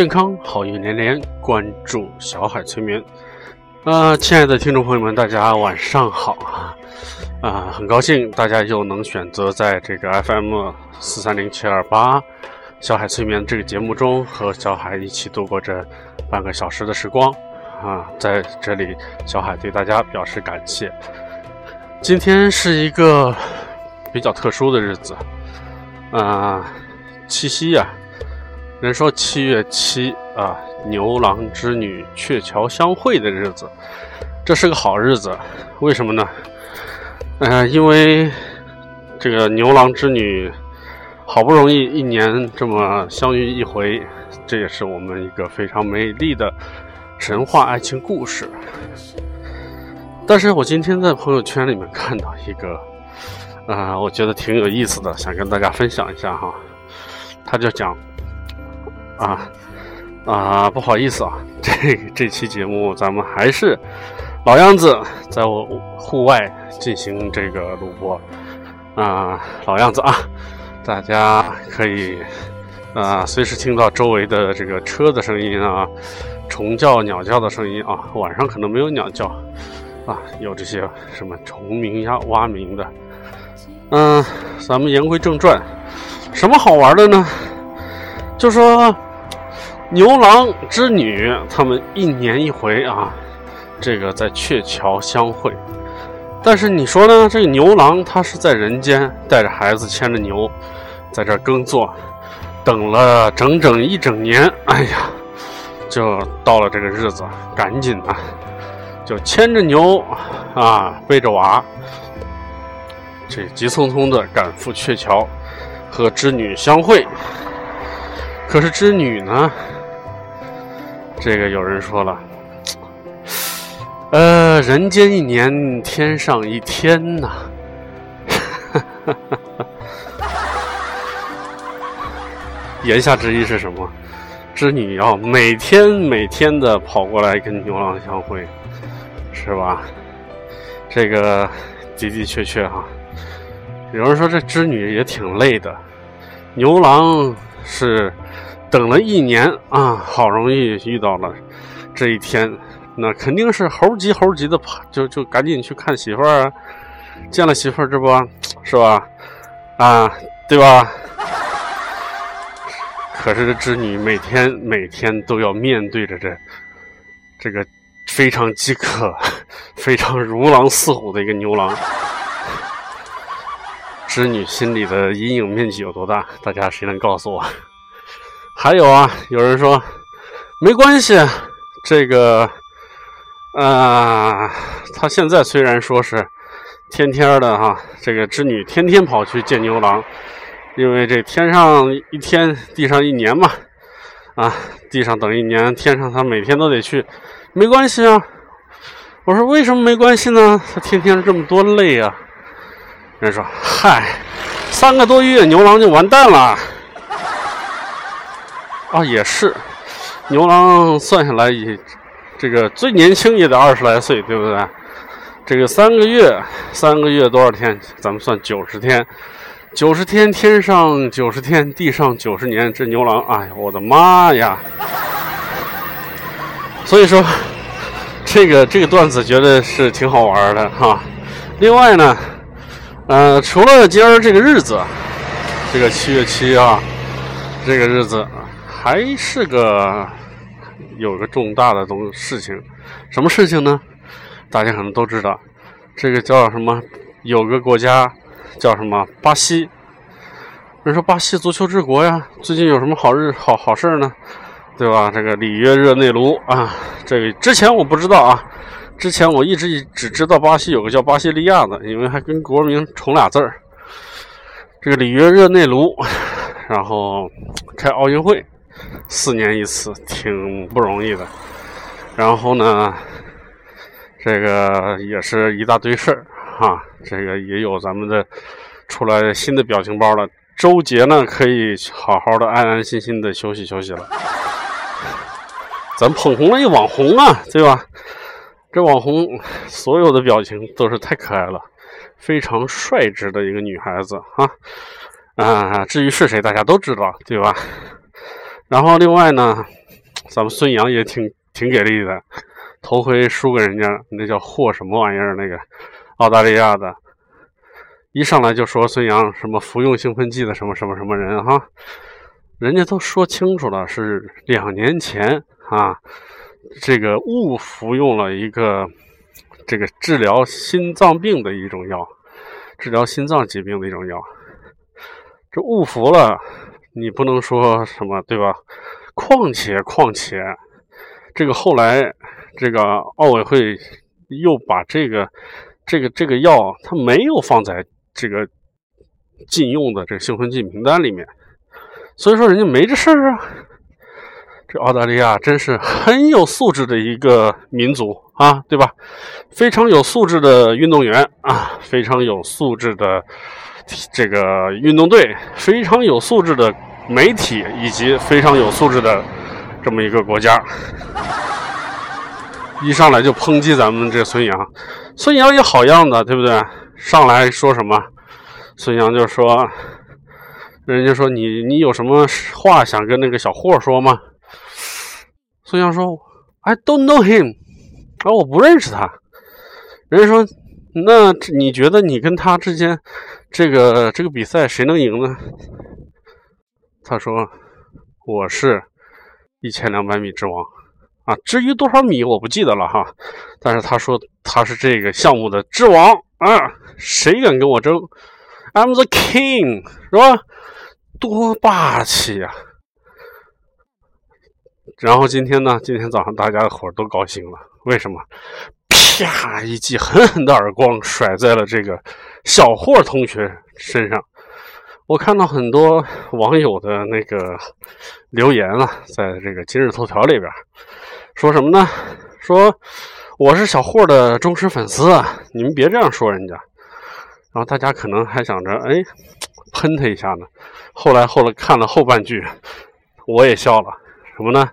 健康好运连连，关注小海催眠。呃，亲爱的听众朋友们，大家晚上好啊！啊，很高兴大家又能选择在这个 FM 四三零七二八小海催眠这个节目中和小海一起度过这半个小时的时光啊！在这里，小海对大家表示感谢。今天是一个比较特殊的日子，啊，七夕呀。人说七月七啊，牛郎织女鹊桥相会的日子，这是个好日子。为什么呢？嗯，因为这个牛郎织女好不容易一年这么相遇一回，这也是我们一个非常美丽的神话爱情故事。但是我今天在朋友圈里面看到一个，啊，我觉得挺有意思的，想跟大家分享一下哈。他就讲。啊啊，不好意思啊，这这期节目咱们还是老样子，在我户外进行这个录播啊，老样子啊，大家可以啊随时听到周围的这个车的声音啊，虫叫、鸟叫的声音啊，晚上可能没有鸟叫啊，有这些什么虫鸣呀、蛙鸣的。嗯，咱们言归正传，什么好玩的呢？就说。牛郎织女，他们一年一回啊，这个在鹊桥相会。但是你说呢？这个牛郎他是在人间带着孩子牵着牛，在这耕作，等了整整一整年。哎呀，就到了这个日子，赶紧啊，就牵着牛啊，背着娃，这急匆匆的赶赴鹊桥和织女相会。可是织女呢？这个有人说了，呃，人间一年，天上一天呐。言下之意是什么？织女要每天每天的跑过来跟牛郎相会，是吧？这个的的确确哈。有人说这织女也挺累的，牛郎是。等了一年啊，好容易遇到了这一天，那肯定是猴急猴急的跑，就就赶紧去看媳妇儿！见了媳妇儿，这不是吧？啊，对吧？可是这织女每天每天都要面对着这这个非常饥渴、非常如狼似虎的一个牛郎，织女心里的阴影面积有多大？大家谁能告诉我？还有啊，有人说没关系，这个，呃，他现在虽然说是天天的哈，这个织女天天跑去见牛郎，因为这天上一天，地上一年嘛，啊，地上等一年，天上他每天都得去，没关系啊。我说为什么没关系呢？他天天这么多累啊。人说嗨，三个多月牛郎就完蛋了。啊，也是，牛郎算下来也，这个最年轻也得二十来岁，对不对？这个三个月，三个月多少天？咱们算九十天，九十天天上九十天，地上九十年。这牛郎，哎呀，我的妈呀！所以说，这个这个段子觉得是挺好玩的哈。另外呢，呃，除了今儿这个日子，这个七月七啊，这个日子。还是个有个重大的东事情，什么事情呢？大家可能都知道，这个叫什么？有个国家叫什么？巴西。人说巴西足球之国呀，最近有什么好日好好事呢？对吧？这个里约热内卢啊，这个之前我不知道啊，之前我一直只知道巴西有个叫巴西利亚的，因为还跟国名重俩字儿。这个里约热内卢，然后开奥运会。四年一次，挺不容易的。然后呢，这个也是一大堆事儿哈。这个也有咱们的出来新的表情包了。周杰呢，可以好好的安安心心的休息休息了。咱捧红了一网红啊，对吧？这网红所有的表情都是太可爱了，非常率直的一个女孩子啊啊！至于是谁，大家都知道，对吧？然后另外呢，咱们孙杨也挺挺给力的，头回输给人家，那叫霍什么玩意儿？那个澳大利亚的，一上来就说孙杨什么服用兴奋剂的什么什么什么人哈，人家都说清楚了，是两年前啊，这个误服用了一个这个治疗心脏病的一种药，治疗心脏疾病的一种药，这误服了。你不能说什么对吧？况且况且，这个后来这个奥委会又把这个这个这个药，它没有放在这个禁用的这个兴奋剂名单里面，所以说人家没这事儿啊。这澳大利亚真是很有素质的一个民族啊，对吧？非常有素质的运动员啊，非常有素质的。这个运动队非常有素质的媒体，以及非常有素质的这么一个国家，一上来就抨击咱们这孙杨，孙杨也好样的，对不对？上来说什么，孙杨就说，人家说你你有什么话想跟那个小霍说吗？孙杨说，I don't know him，啊，我不认识他。人家说。那你觉得你跟他之间，这个这个比赛谁能赢呢？他说：“我是一千两百米之王啊，至于多少米我不记得了哈。但是他说他是这个项目的之王啊，谁敢跟我争？I'm the king，是吧？多霸气呀！然后今天呢，今天早上大家的伙都高兴了，为什么？”啪！一记狠狠的耳光甩在了这个小霍同学身上。我看到很多网友的那个留言啊，在这个今日头条里边说什么呢？说我是小霍的忠实粉丝啊，你们别这样说人家。然后大家可能还想着，哎，喷他一下呢。后来后来看了后半句，我也笑了。什么呢？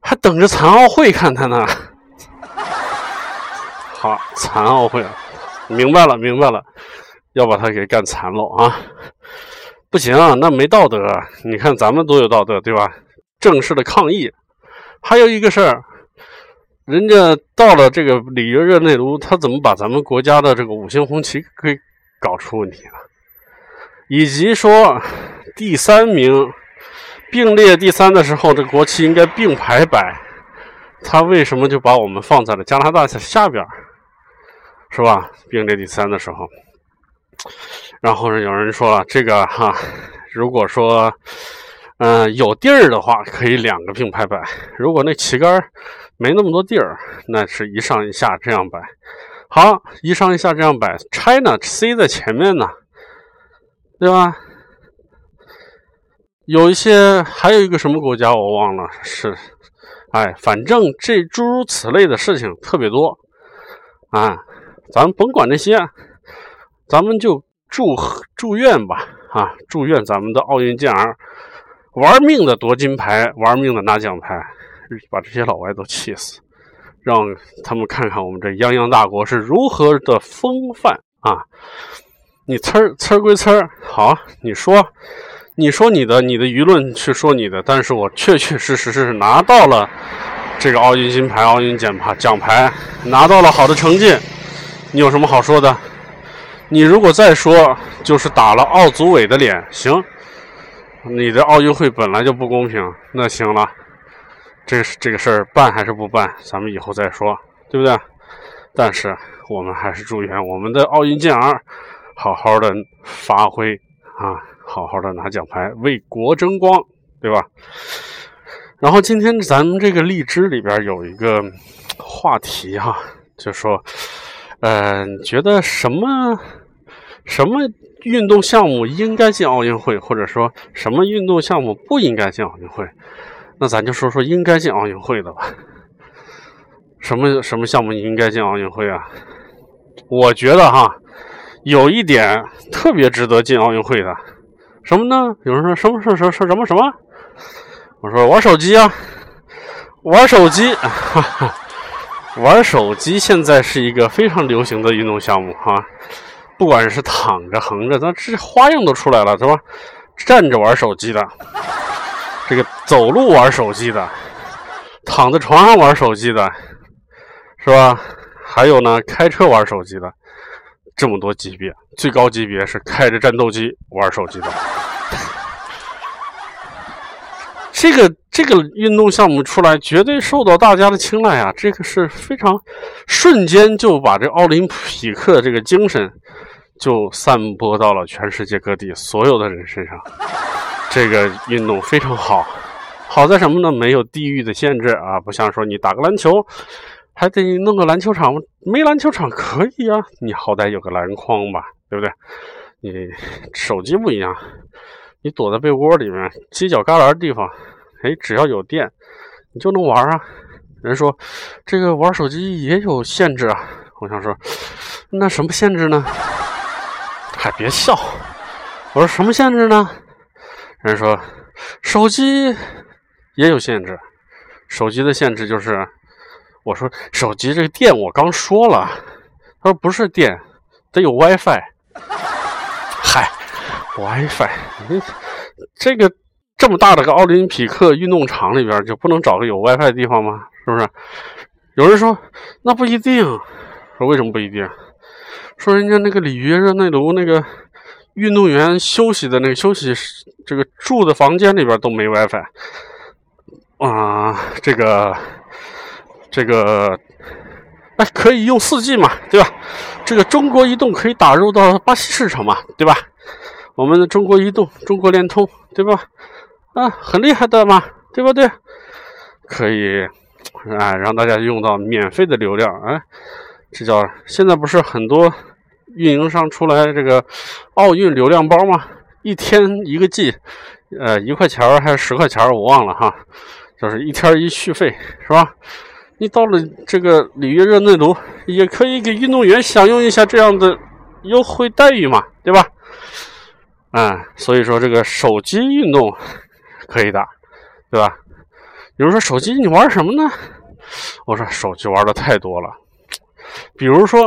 还等着残奥会看他呢。好，残奥会啊，明白了，明白了，要把他给干残了啊！不行啊，那没道德。你看咱们多有道德，对吧？正式的抗议。还有一个事儿，人家到了这个里约热内卢，他怎么把咱们国家的这个五星红旗给搞出问题了？以及说第三名并列第三的时候，这国旗应该并排摆，他为什么就把我们放在了加拿大下边？是吧？并列第三的时候，然后有人说了，这个哈，如果说，嗯，有地儿的话，可以两个并排摆；如果那旗杆没那么多地儿，那是一上一下这样摆。好，一上一下这样摆，China C 在前面呢，对吧？有一些，还有一个什么国家我忘了，是，哎，反正这诸如此类的事情特别多，啊。咱们甭管那些，咱们就祝祝愿吧，啊，祝愿咱们的奥运健儿玩命的夺金牌，玩命的拿奖牌，把这些老外都气死，让他们看看我们这泱泱大国是如何的风范啊！你呲儿呲儿归呲儿，好，你说，你说你的，你的舆论去说你的，但是我确确实实是拿到了这个奥运金牌、奥运奖牌奖牌，拿到了好的成绩。你有什么好说的？你如果再说，就是打了奥组委的脸。行，你的奥运会本来就不公平。那行了，这这个事儿办还是不办，咱们以后再说，对不对？但是我们还是祝愿我们的奥运健儿好好的发挥啊，好好的拿奖牌，为国争光，对吧？然后今天咱们这个荔枝里边有一个话题哈，就说。嗯，觉得什么什么运动项目应该进奥运会，或者说什么运动项目不应该进奥运会？那咱就说说应该进奥运会的吧。什么什么项目应该进奥运会啊？我觉得哈，有一点特别值得进奥运会的，什么呢？有人说什么说说说什么什么？我说玩手机啊，玩手机。哈哈。玩手机现在是一个非常流行的运动项目哈，不管是躺着、横着，那这花样都出来了，是吧？站着玩手机的，这个走路玩手机的，躺在床上玩手机的，是吧？还有呢，开车玩手机的，这么多级别，最高级别是开着战斗机玩手机的。这个这个运动项目出来，绝对受到大家的青睐啊！这个是非常瞬间就把这奥林匹克这个精神就散播到了全世界各地所有的人身上。这个运动非常好，好在什么呢？没有地域的限制啊，不像说你打个篮球还得弄个篮球场，没篮球场可以啊，你好歹有个篮筐吧，对不对？你手机不一样。你躲在被窝里面，犄角旮旯的地方，哎，只要有电，你就能玩啊。人说这个玩手机也有限制啊。我想说，那什么限制呢？还别笑。我说什么限制呢？人说手机也有限制。手机的限制就是，我说手机这个电我刚说了，他说不是电，得有 WiFi。嗨。WiFi，你这个这么大的个奥林匹克运动场里边，就不能找个有 WiFi 的地方吗？是不是？有人说那不一定，说为什么不一定？说人家那个里约热内卢那个运动员休息的那个休息这个住的房间里边都没 WiFi 啊，这个这个哎可以用 4G 嘛，对吧？这个中国移动可以打入到巴西市场嘛，对吧？我们的中国移动、中国联通，对吧？啊，很厉害的嘛，对不对？可以，啊，让大家用到免费的流量，哎，这叫现在不是很多运营商出来这个奥运流量包吗？一天一个 G，呃，一块钱还是十块钱我忘了哈，就是一天一续费，是吧？你到了这个里约热内卢，也可以给运动员享用一下这样的优惠待遇嘛，对吧？啊，所以说这个手机运动可以打，对吧？比如说手机你玩什么呢？我说手机玩的太多了，比如说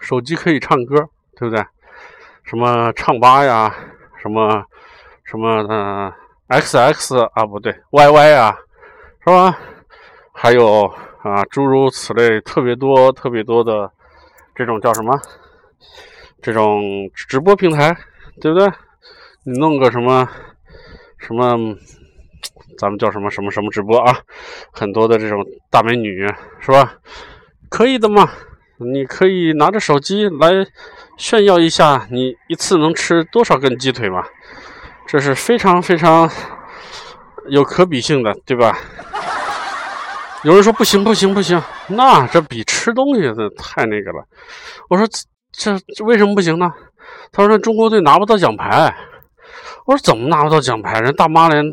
手机可以唱歌，对不对？什么唱吧呀，什么什么的 XX 啊，不对，YY 啊，是吧？还有啊，诸如此类特别多、特别多的这种叫什么？这种直播平台，对不对？你弄个什么什么，咱们叫什么什么什么直播啊？很多的这种大美女是吧？可以的嘛？你可以拿着手机来炫耀一下，你一次能吃多少根鸡腿嘛？这是非常非常有可比性的，对吧？有人说不行不行不行，那这比吃东西的太那个了。我说这这为什么不行呢？他说中国队拿不到奖牌。我说怎么拿不到奖牌？人大妈连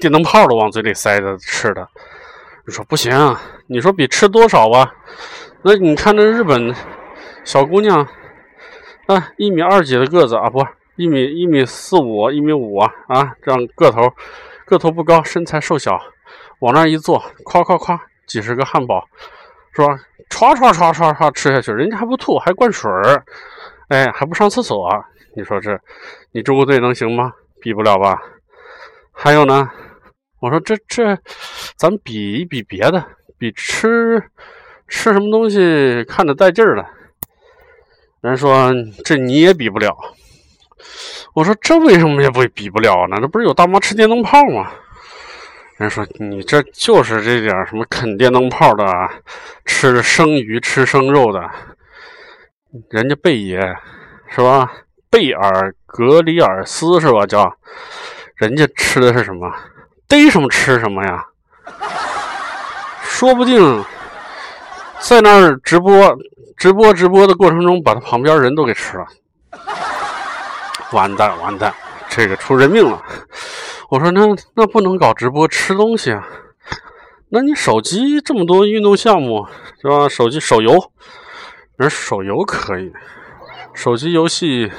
电灯泡都往嘴里塞着吃的。你说不行，你说比吃多少吧？那你看那日本小姑娘，啊，一米二几的个子啊，不，一米一米四五、一米五啊，啊，这样个头，个头不高，身材瘦小，往那一坐，夸夸夸，几十个汉堡，是吧？唰唰唰唰唰吃下去，人家还不吐，还灌水儿，哎，还不上厕所啊。你说这，你中国队能行吗？比不了吧？还有呢，我说这这，咱比一比别的，比吃吃什么东西看着带劲儿的。人说这你也比不了。我说这为什么也不比不了呢？这不是有大妈吃电灯泡吗？人说你这就是这点什么啃电灯泡的，吃生鱼吃生肉的，人家贝爷是吧？贝尔格里尔斯是吧？叫人家吃的是什么？逮什么吃什么呀？说不定在那儿直播、直播、直播的过程中，把他旁边人都给吃了。完蛋，完蛋，这个出人命了！我说那那不能搞直播吃东西啊？那你手机这么多运动项目是吧？手机手游，人手游可以，手机游戏。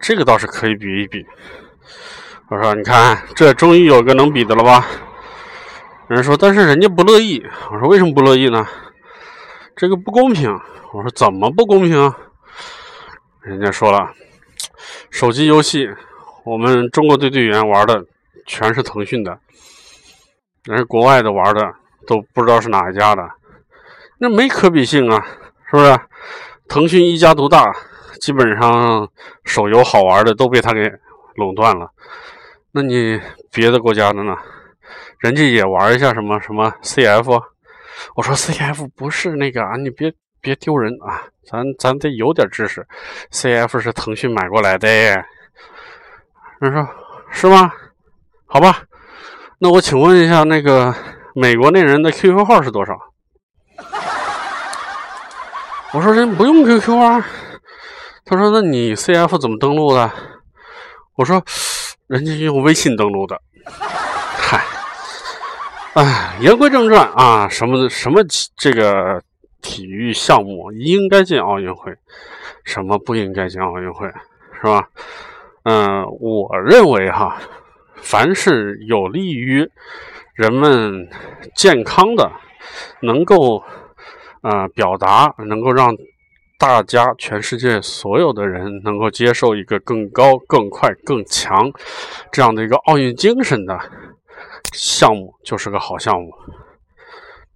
这个倒是可以比一比。我说：“你看，这终于有个能比的了吧？”人说：“但是人家不乐意。”我说：“为什么不乐意呢？”这个不公平。我说：“怎么不公平？”人家说了：“手机游戏，我们中国队队员玩的全是腾讯的，人家国外的玩的都不知道是哪一家的，那没可比性啊，是不是？腾讯一家独大，基本上手游好玩的都被他给垄断了。那你别的国家的呢？人家也玩一下什么什么 CF，我说 CF 不是那个啊，你别别丢人啊，咱咱得有点知识，CF 是腾讯买过来的。人说是吗？好吧，那我请问一下，那个美国那人的 QQ 号是多少？我说人不用 QQ 啊。他说那你 CF 怎么登录的？我说人家用微信登录的。嗨，哎，言归正传啊，什么什么这个体育项目应该进奥运会，什么不应该进奥运会，是吧？嗯，我认为哈。凡是有利于人们健康的，能够呃表达，能够让大家全世界所有的人能够接受一个更高、更快、更强这样的一个奥运精神的项目，就是个好项目。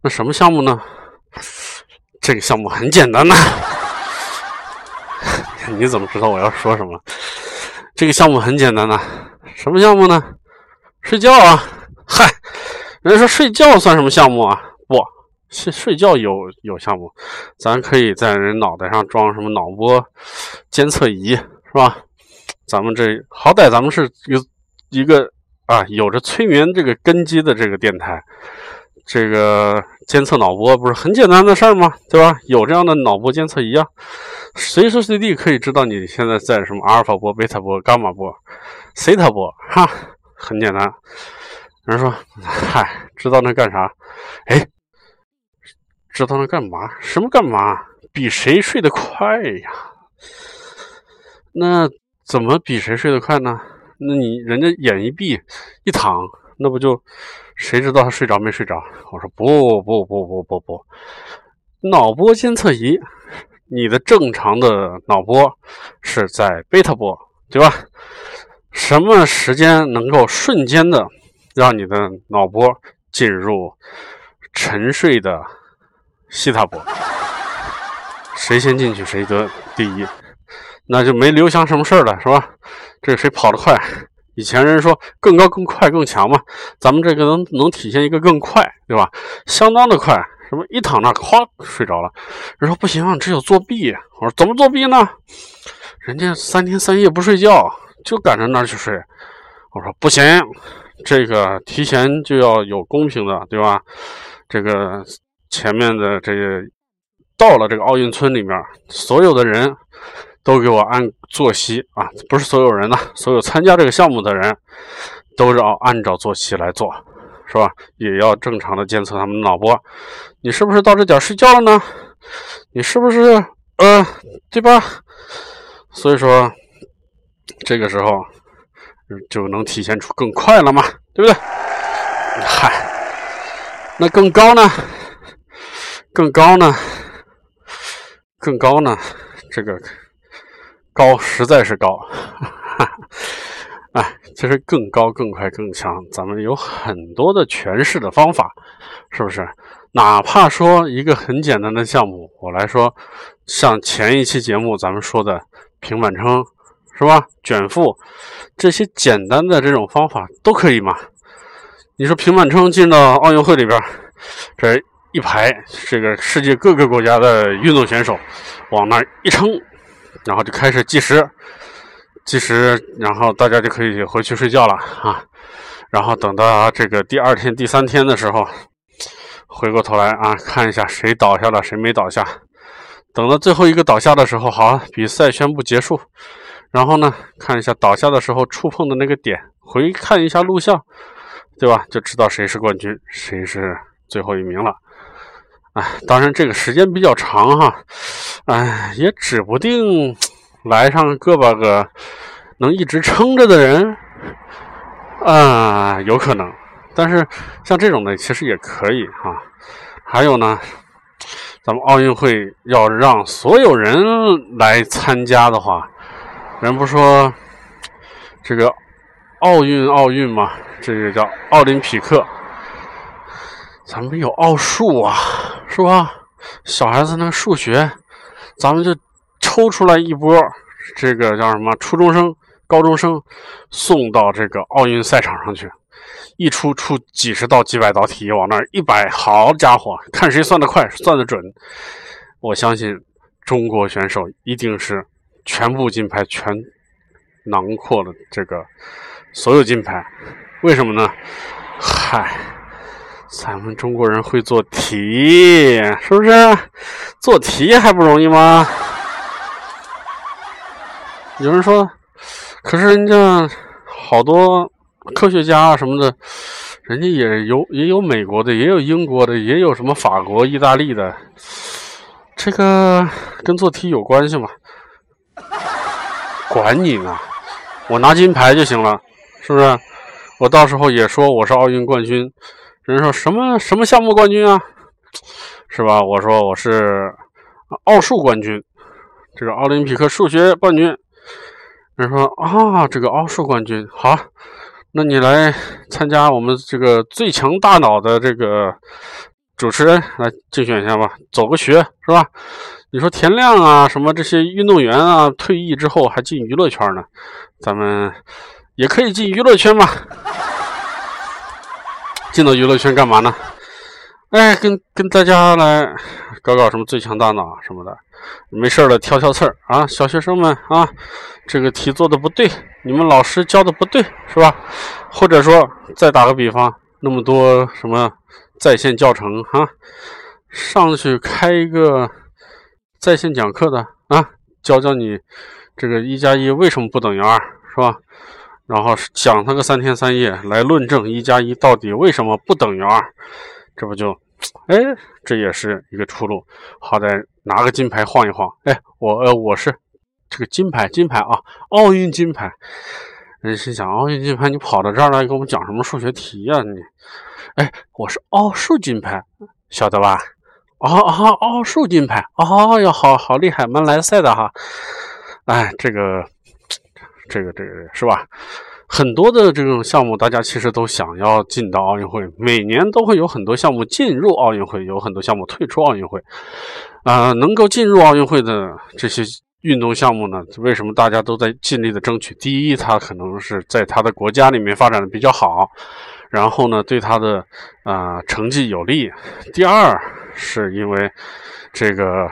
那什么项目呢？这个项目很简单呐。你怎么知道我要说什么？这个项目很简单呐。什么项目呢？睡觉啊！嗨，人家说睡觉算什么项目啊？睡睡觉有有项目，咱可以在人脑袋上装什么脑波监测仪，是吧？咱们这好歹咱们是一一个啊，有着催眠这个根基的这个电台，这个监测脑波不是很简单的事儿吗？对吧？有这样的脑波监测仪啊，随时随地可以知道你现在在什么阿尔法波、贝塔波、伽马波。西塔波哈，很简单。人说：“嗨，知道那干啥？哎，知道那干嘛？什么干嘛？比谁睡得快呀？那怎么比谁睡得快呢？那你人家眼一闭一躺，那不就谁知道他睡着没睡着？我说不不不不不不，脑波监测仪，你的正常的脑波是在贝塔波，对吧？”什么时间能够瞬间的让你的脑波进入沉睡的西塔波？谁先进去谁得第一，那就没刘翔什么事了，是吧？这谁跑得快？以前人说更高、更快、更强嘛，咱们这个能能体现一个更快，对吧？相当的快，什么一躺那咵睡着了。人说不行，只有作弊。我说怎么作弊呢？人家三天三夜不睡觉。就赶着那儿去睡，我说不行，这个提前就要有公平的，对吧？这个前面的这个到了这个奥运村里面，所有的人都给我按作息啊，不是所有人呢，所有参加这个项目的人都要按照作息来做，是吧？也要正常的监测他们脑波。你是不是到这点睡觉了呢？你是不是呃，对吧？所以说。这个时候就能体现出更快了嘛，对不对？嗨，那更高呢？更高呢？更高呢？这个高实在是高，哈 哈哎，其实更高、更快、更强，咱们有很多的诠释的方法，是不是？哪怕说一个很简单的项目，我来说，像前一期节目咱们说的平板撑。是吧？卷腹这些简单的这种方法都可以嘛？你说平板撑进到奥运会里边，这一排这个世界各个国家的运动选手往那一撑，然后就开始计时，计时，然后大家就可以回去睡觉了啊。然后等到这个第二天、第三天的时候，回过头来啊，看一下谁倒下了，谁没倒下。等到最后一个倒下的时候，好，比赛宣布结束。然后呢，看一下倒下的时候触碰的那个点，回看一下录像，对吧？就知道谁是冠军，谁是最后一名了。哎，当然这个时间比较长哈，哎，也指不定来上个把个能一直撑着的人，啊，有可能。但是像这种的其实也可以哈。还有呢，咱们奥运会要让所有人来参加的话。人不说这个奥运奥运嘛，这个叫奥林匹克。咱们有奥数啊，是吧？小孩子那数学，咱们就抽出来一波，这个叫什么？初中生、高中生送到这个奥运赛场上去，一出出几十道、几百道题往那儿一摆，好家伙，看谁算得快、算得准。我相信中国选手一定是全部金牌全囊括了这个所有金牌。为什么呢？嗨。咱们中国人会做题，是不是？做题还不容易吗？有人说，可是人家好多科学家啊什么的，人家也有也有美国的，也有英国的，也有什么法国、意大利的，这个跟做题有关系吗？管你呢，我拿金牌就行了，是不是？我到时候也说我是奥运冠军。人说什么什么项目冠军啊，是吧？我说我是奥数冠军，这个奥林匹克数学冠军。人说啊，这个奥数冠军好，那你来参加我们这个最强大脑的这个主持人来竞选一下吧，走个学是吧？你说田亮啊，什么这些运动员啊，退役之后还进娱乐圈呢，咱们也可以进娱乐圈嘛。进到娱乐圈干嘛呢？哎，跟跟大家来搞搞什么最强大脑啊什么的，没事了挑挑刺儿啊！小学生们啊，这个题做的不对，你们老师教的不对，是吧？或者说再打个比方，那么多什么在线教程啊，上去开一个在线讲课的啊，教教你这个一加一为什么不等于二，是吧？然后讲他个三天三夜来论证一加一到底为什么不等于二，这不就，哎，这也是一个出路。好歹拿个金牌晃一晃。哎，我呃我是这个金牌金牌啊，奥运金牌。人心想，奥运金牌你跑到这儿来给我们讲什么数学题呀？你，哎，我是奥数金牌，晓得吧？哦哦，奥数金牌，哦哟，好好厉害，蛮来赛的哈。哎，这个。这个这个是吧？很多的这种项目，大家其实都想要进到奥运会。每年都会有很多项目进入奥运会，有很多项目退出奥运会。啊，能够进入奥运会的这些运动项目呢，为什么大家都在尽力的争取？第一，它可能是在他的国家里面发展的比较好，然后呢，对他的啊成绩有利。第二，是因为这个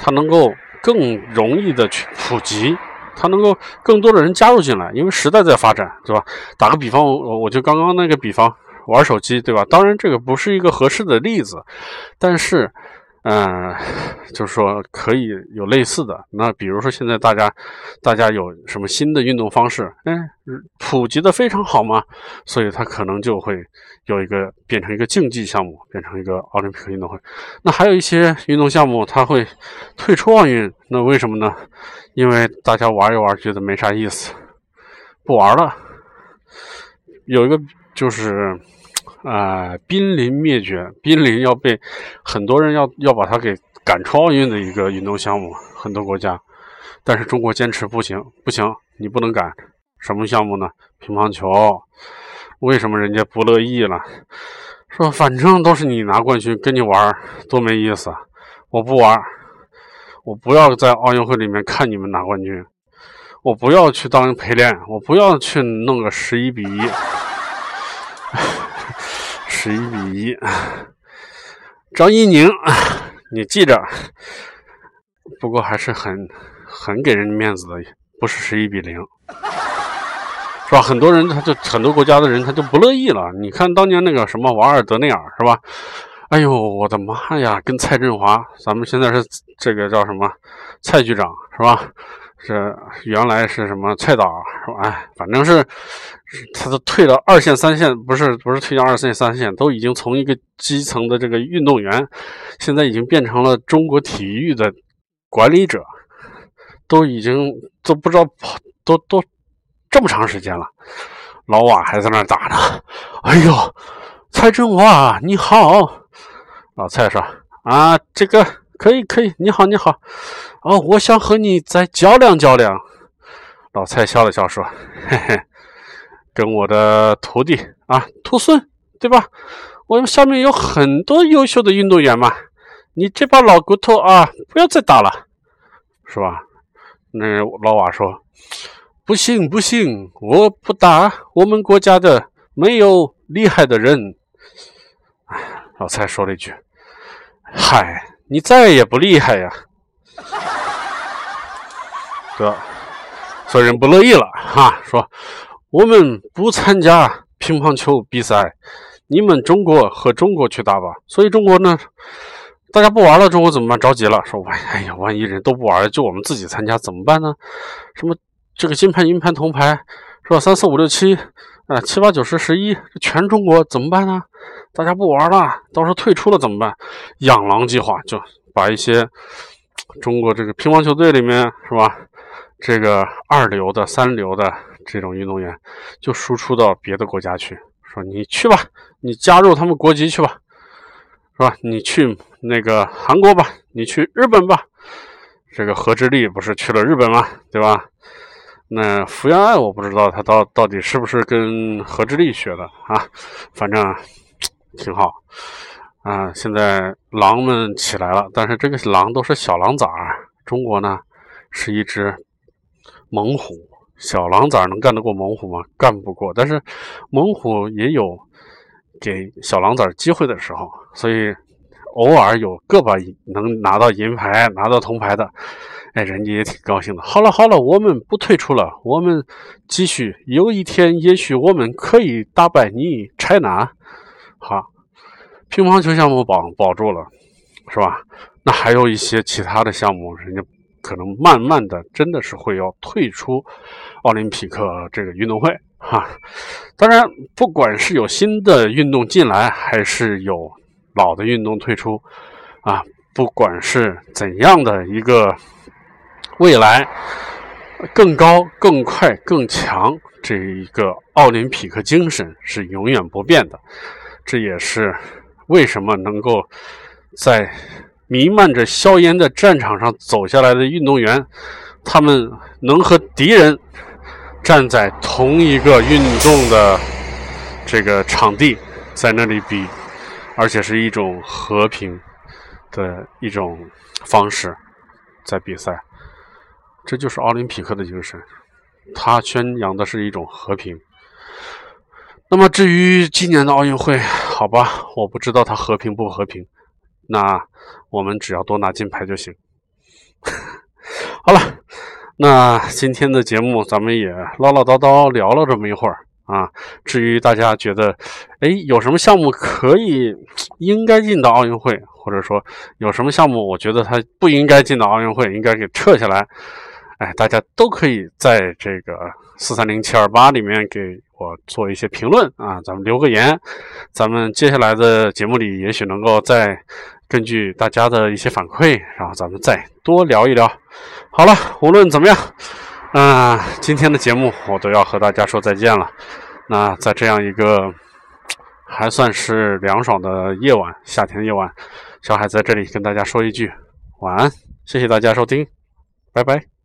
它能够更容易的去普及。它能够更多的人加入进来，因为时代在发展，对吧？打个比方，我我就刚刚那个比方，玩手机，对吧？当然这个不是一个合适的例子，但是。嗯，就是说可以有类似的。那比如说现在大家，大家有什么新的运动方式？哎，普及的非常好嘛，所以它可能就会有一个变成一个竞技项目，变成一个奥林匹克运动会。那还有一些运动项目，它会退出奥运。那为什么呢？因为大家玩一玩觉得没啥意思，不玩了。有一个就是。啊，濒临灭绝，濒临要被很多人要要把它给赶出奥运的一个运动项目，很多国家，但是中国坚持不行，不行，你不能赶。什么项目呢？乒乓球。为什么人家不乐意了？说反正都是你拿冠军，跟你玩多没意思。我不玩，我不要在奥运会里面看你们拿冠军，我不要去当陪练，我不要去弄个十一比一。十一比一，张怡宁，你记着。不过还是很很给人面子的，不是十一比零，是吧？很多人他就很多国家的人他就不乐意了。你看当年那个什么瓦尔德内尔，是吧？哎呦，我的妈呀！跟蔡振华，咱们现在是这个叫什么蔡局长，是吧？是原来是什么蔡导是吧？哎，反正是，他都退到二线三线，不是不是退到二线三线，都已经从一个基层的这个运动员，现在已经变成了中国体育的管理者，都已经都不知道跑都都这么长时间了，老瓦还在那打呢。哎呦，蔡振华你好，老蔡说啊，这个可以可以，你好你好。哦，我想和你再较量较量。老蔡笑了笑说：“嘿嘿，跟我的徒弟啊，徒孙，对吧？我们下面有很多优秀的运动员嘛，你这把老骨头啊，不要再打了，是吧？那老瓦说：“不行不行，我不打，我们国家的没有厉害的人。”，老蔡说了一句：“嗨，你再也不厉害呀。”哥，所以人不乐意了哈，说：“我们不参加乒乓球比赛，你们中国和中国去打吧。”所以中国呢，大家不玩了，中国怎么办？着急了，说万：“哎呀，万一人都不玩，就我们自己参加怎么办呢？什么这个金牌、银牌、铜牌是吧？三四五六七啊，七八九十十一，全中国怎么办呢？大家不玩了，到时候退出了怎么办？养狼计划就把一些中国这个乒乓球队里面是吧？”这个二流的、三流的这种运动员，就输出到别的国家去，说你去吧，你加入他们国籍去吧，是吧？你去那个韩国吧，你去日本吧。这个何志立不是去了日本吗？对吧？那福原爱我不知道他到到底是不是跟何志立学的啊？反正挺好啊。现在狼们起来了，但是这个狼都是小狼崽儿，中国呢是一只。猛虎小狼崽能干得过猛虎吗？干不过。但是猛虎也有给小狼崽机会的时候，所以偶尔有个把能拿到银牌、拿到铜牌的，哎，人家也挺高兴的。好了好了，我们不退出了，我们继续。有一天，也许我们可以打败你，China。好，乒乓球项目保保住了，是吧？那还有一些其他的项目，人家。可能慢慢的，真的是会要退出奥林匹克这个运动会哈。当然，不管是有新的运动进来，还是有老的运动退出啊，不管是怎样的一个未来，更高、更快、更强，这一个奥林匹克精神是永远不变的。这也是为什么能够在。弥漫着硝烟的战场上走下来的运动员，他们能和敌人站在同一个运动的这个场地，在那里比，而且是一种和平的一种方式在比赛，这就是奥林匹克的精神。他宣扬的是一种和平。那么至于今年的奥运会，好吧，我不知道它和平不和平。那我们只要多拿金牌就行。好了，那今天的节目咱们也唠唠叨叨聊了这么一会儿啊。至于大家觉得，哎，有什么项目可以应该进到奥运会，或者说有什么项目我觉得它不应该进到奥运会，应该给撤下来，哎，大家都可以在这个四三零七二八里面给我做一些评论啊，咱们留个言，咱们接下来的节目里也许能够再。根据大家的一些反馈，然后咱们再多聊一聊。好了，无论怎么样，嗯，今天的节目我都要和大家说再见了。那在这样一个还算是凉爽的夜晚，夏天的夜晚，小海在这里跟大家说一句晚安，谢谢大家收听，拜拜。